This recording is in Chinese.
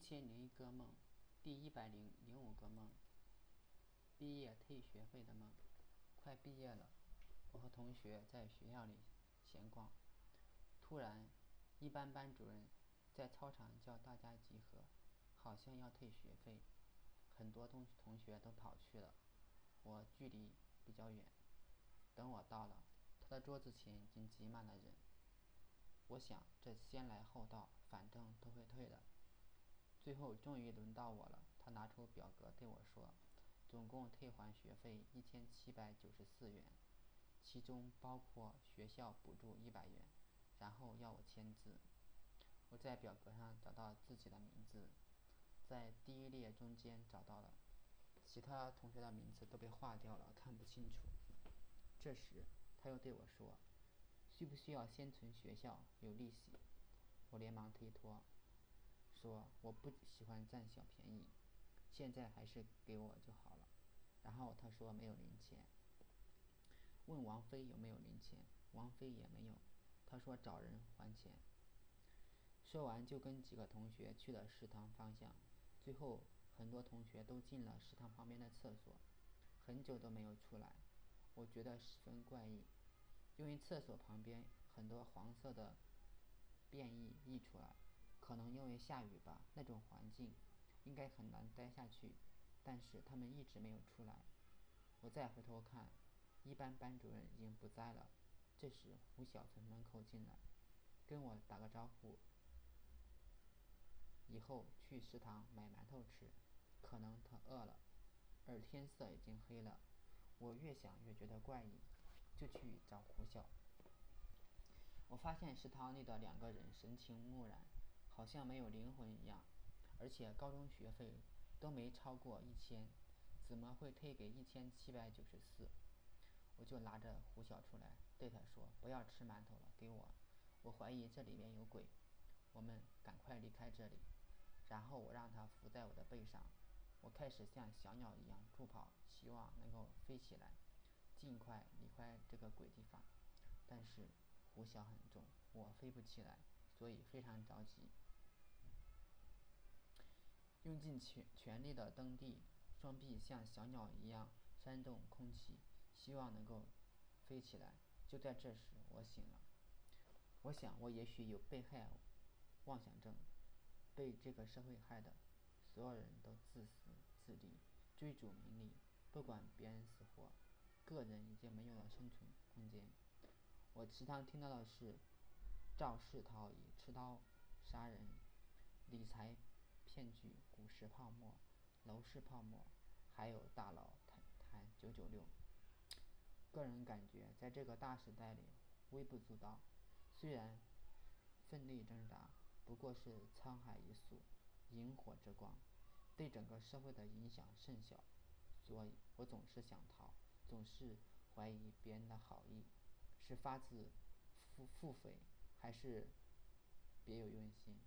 千零一个梦，第一百零零五个梦，毕业退学费的梦。快毕业了，我和同学在学校里闲逛，突然，一班班主任在操场叫大家集合，好像要退学费。很多同同学都跑去了，我距离比较远。等我到了，他的桌子前已经挤满了人。我想，这先来后到，反正都会退的。最后终于轮到我了，他拿出表格对我说：“总共退还学费一千七百九十四元，其中包括学校补助一百元。”然后要我签字。我在表格上找到自己的名字，在第一列中间找到了，其他同学的名字都被划掉了，看不清楚。这时他又对我说：“需不需要先存学校？有利息。”我连忙推脱。说我不喜欢占小便宜，现在还是给我就好了。然后他说没有零钱，问王菲有没有零钱，王菲也没有。他说找人还钱。说完就跟几个同学去了食堂方向，最后很多同学都进了食堂旁边的厕所，很久都没有出来。我觉得十分怪异，因为厕所旁边很多黄色的便意溢出来。可能因为下雨吧，那种环境应该很难待下去。但是他们一直没有出来。我再回头看，一班班主任已经不在了。这时胡晓从门口进来，跟我打个招呼，以后去食堂买馒头吃。可能他饿了，而天色已经黑了。我越想越觉得怪异，就去找胡晓。我发现食堂里的两个人神情木然。好像没有灵魂一样，而且高中学费都没超过一千，怎么会退给一千七百九十四？我就拿着胡晓出来，对他说：“不要吃馒头了，给我。我怀疑这里面有鬼，我们赶快离开这里。”然后我让他伏在我的背上，我开始像小鸟一样助跑，希望能够飞起来，尽快离开这个鬼地方。但是胡晓很重，我飞不起来，所以非常着急。用尽全全力的蹬地，双臂像小鸟一样扇动空气，希望能够飞起来。就在这时，我醒了。我想，我也许有被害妄想症，被这个社会害的。所有人都自私自利，追逐名利，不管别人死活，个人已经没有了生存空间。我时常听到的是：肇事逃逸、持刀杀人、骗局。股市泡沫，楼市泡沫，还有大佬谈谈九九六。个人感觉，在这个大时代里，微不足道。虽然奋力挣扎，不过是沧海一粟，萤火之光，对整个社会的影响甚小。所以我总是想逃，总是怀疑别人的好意，是发自腹腹诽，还是别有用心？